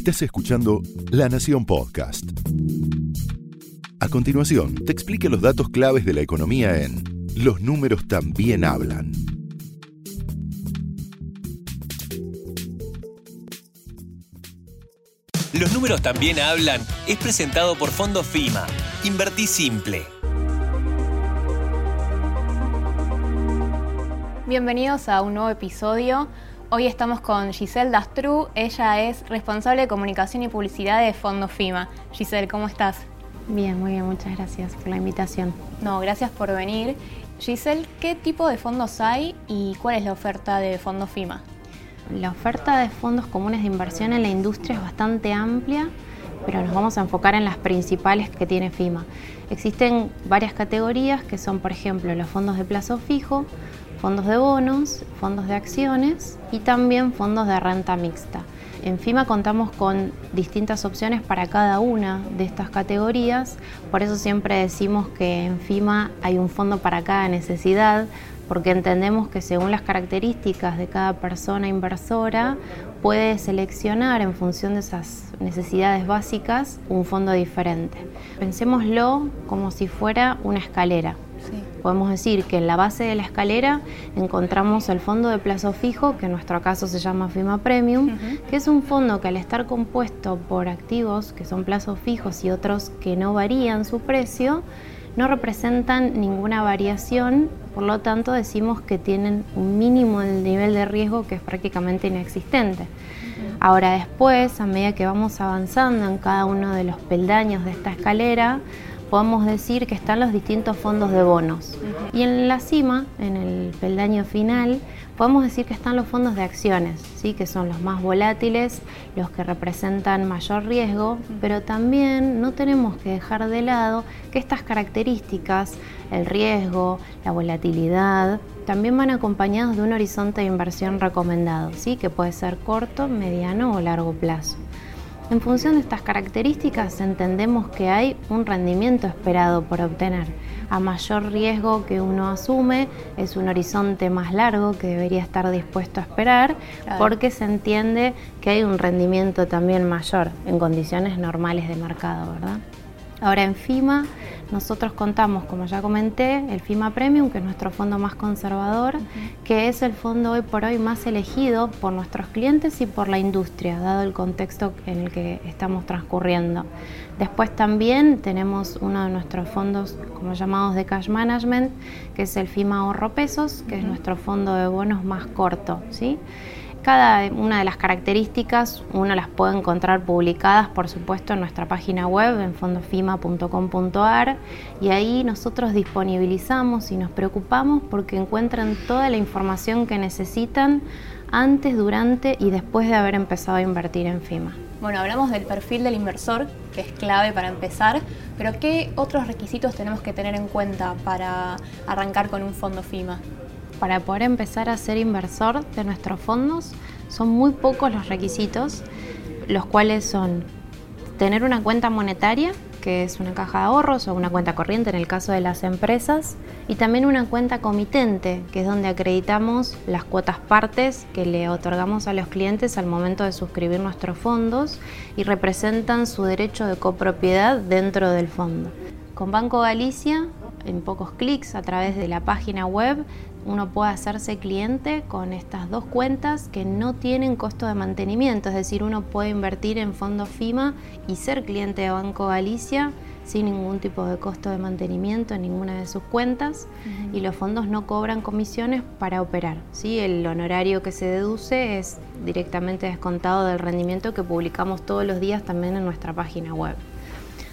Estás escuchando La Nación Podcast. A continuación, te explico los datos claves de la economía en Los números también hablan. Los números también hablan es presentado por Fondo FIMA. Invertí simple. Bienvenidos a un nuevo episodio. Hoy estamos con Giselle Dastru. Ella es responsable de comunicación y publicidad de Fondo FIMA. Giselle, ¿cómo estás? Bien, muy bien, muchas gracias por la invitación. No, gracias por venir. Giselle, ¿qué tipo de fondos hay y cuál es la oferta de Fondo FIMA? La oferta de fondos comunes de inversión en la industria es bastante amplia, pero nos vamos a enfocar en las principales que tiene FIMA. Existen varias categorías que son, por ejemplo, los fondos de plazo fijo, fondos de bonos, fondos de acciones y también fondos de renta mixta. En FIMA contamos con distintas opciones para cada una de estas categorías, por eso siempre decimos que en FIMA hay un fondo para cada necesidad, porque entendemos que según las características de cada persona inversora puede seleccionar en función de esas necesidades básicas un fondo diferente. Pensémoslo como si fuera una escalera. Podemos decir que en la base de la escalera encontramos el fondo de plazo fijo, que en nuestro caso se llama FIMA Premium, que es un fondo que al estar compuesto por activos que son plazos fijos y otros que no varían su precio, no representan ninguna variación, por lo tanto decimos que tienen un mínimo del nivel de riesgo que es prácticamente inexistente. Ahora después, a medida que vamos avanzando en cada uno de los peldaños de esta escalera, podemos decir que están los distintos fondos de bonos. Y en la cima, en el peldaño final, podemos decir que están los fondos de acciones, ¿sí? que son los más volátiles, los que representan mayor riesgo, pero también no tenemos que dejar de lado que estas características, el riesgo, la volatilidad, también van acompañados de un horizonte de inversión recomendado, ¿sí? que puede ser corto, mediano o largo plazo. En función de estas características entendemos que hay un rendimiento esperado por obtener. A mayor riesgo que uno asume es un horizonte más largo que debería estar dispuesto a esperar porque se entiende que hay un rendimiento también mayor en condiciones normales de mercado, ¿verdad? Ahora en FIMA nosotros contamos, como ya comenté, el FIMA Premium, que es nuestro fondo más conservador, que es el fondo hoy por hoy más elegido por nuestros clientes y por la industria, dado el contexto en el que estamos transcurriendo. Después también tenemos uno de nuestros fondos, como llamados de cash management, que es el FIMA Ahorro Pesos, que es nuestro fondo de bonos más corto, ¿sí? Cada una de las características uno las puede encontrar publicadas, por supuesto, en nuestra página web, en fondofima.com.ar, y ahí nosotros disponibilizamos y nos preocupamos porque encuentran toda la información que necesitan antes, durante y después de haber empezado a invertir en FIMA. Bueno, hablamos del perfil del inversor, que es clave para empezar, pero ¿qué otros requisitos tenemos que tener en cuenta para arrancar con un fondo FIMA? Para poder empezar a ser inversor de nuestros fondos son muy pocos los requisitos, los cuales son tener una cuenta monetaria, que es una caja de ahorros o una cuenta corriente en el caso de las empresas, y también una cuenta comitente, que es donde acreditamos las cuotas partes que le otorgamos a los clientes al momento de suscribir nuestros fondos y representan su derecho de copropiedad dentro del fondo. Con Banco Galicia, en pocos clics a través de la página web, uno puede hacerse cliente con estas dos cuentas que no tienen costo de mantenimiento, es decir, uno puede invertir en fondos FIMA y ser cliente de Banco Galicia sin ningún tipo de costo de mantenimiento en ninguna de sus cuentas y los fondos no cobran comisiones para operar. ¿sí? El honorario que se deduce es directamente descontado del rendimiento que publicamos todos los días también en nuestra página web.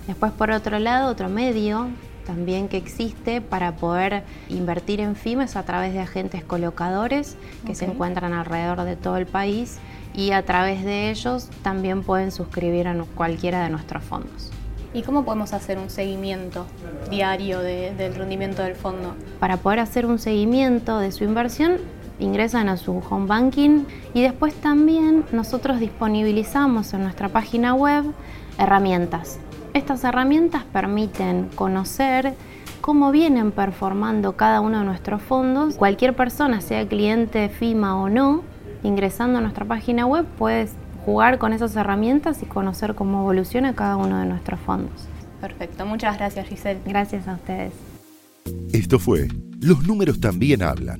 Después, por otro lado, otro medio también que existe para poder invertir en FIMES a través de agentes colocadores que se encuentran alrededor de todo el país y a través de ellos también pueden suscribir a cualquiera de nuestros fondos. ¿Y cómo podemos hacer un seguimiento diario del rendimiento del fondo? Para poder hacer un seguimiento de su inversión, ingresan a su home banking y después también nosotros disponibilizamos en nuestra página web herramientas estas herramientas permiten conocer cómo vienen performando cada uno de nuestros fondos. Cualquier persona, sea cliente FIMA o no, ingresando a nuestra página web puede jugar con esas herramientas y conocer cómo evoluciona cada uno de nuestros fondos. Perfecto, muchas gracias Giselle. Gracias a ustedes. Esto fue Los números también hablan,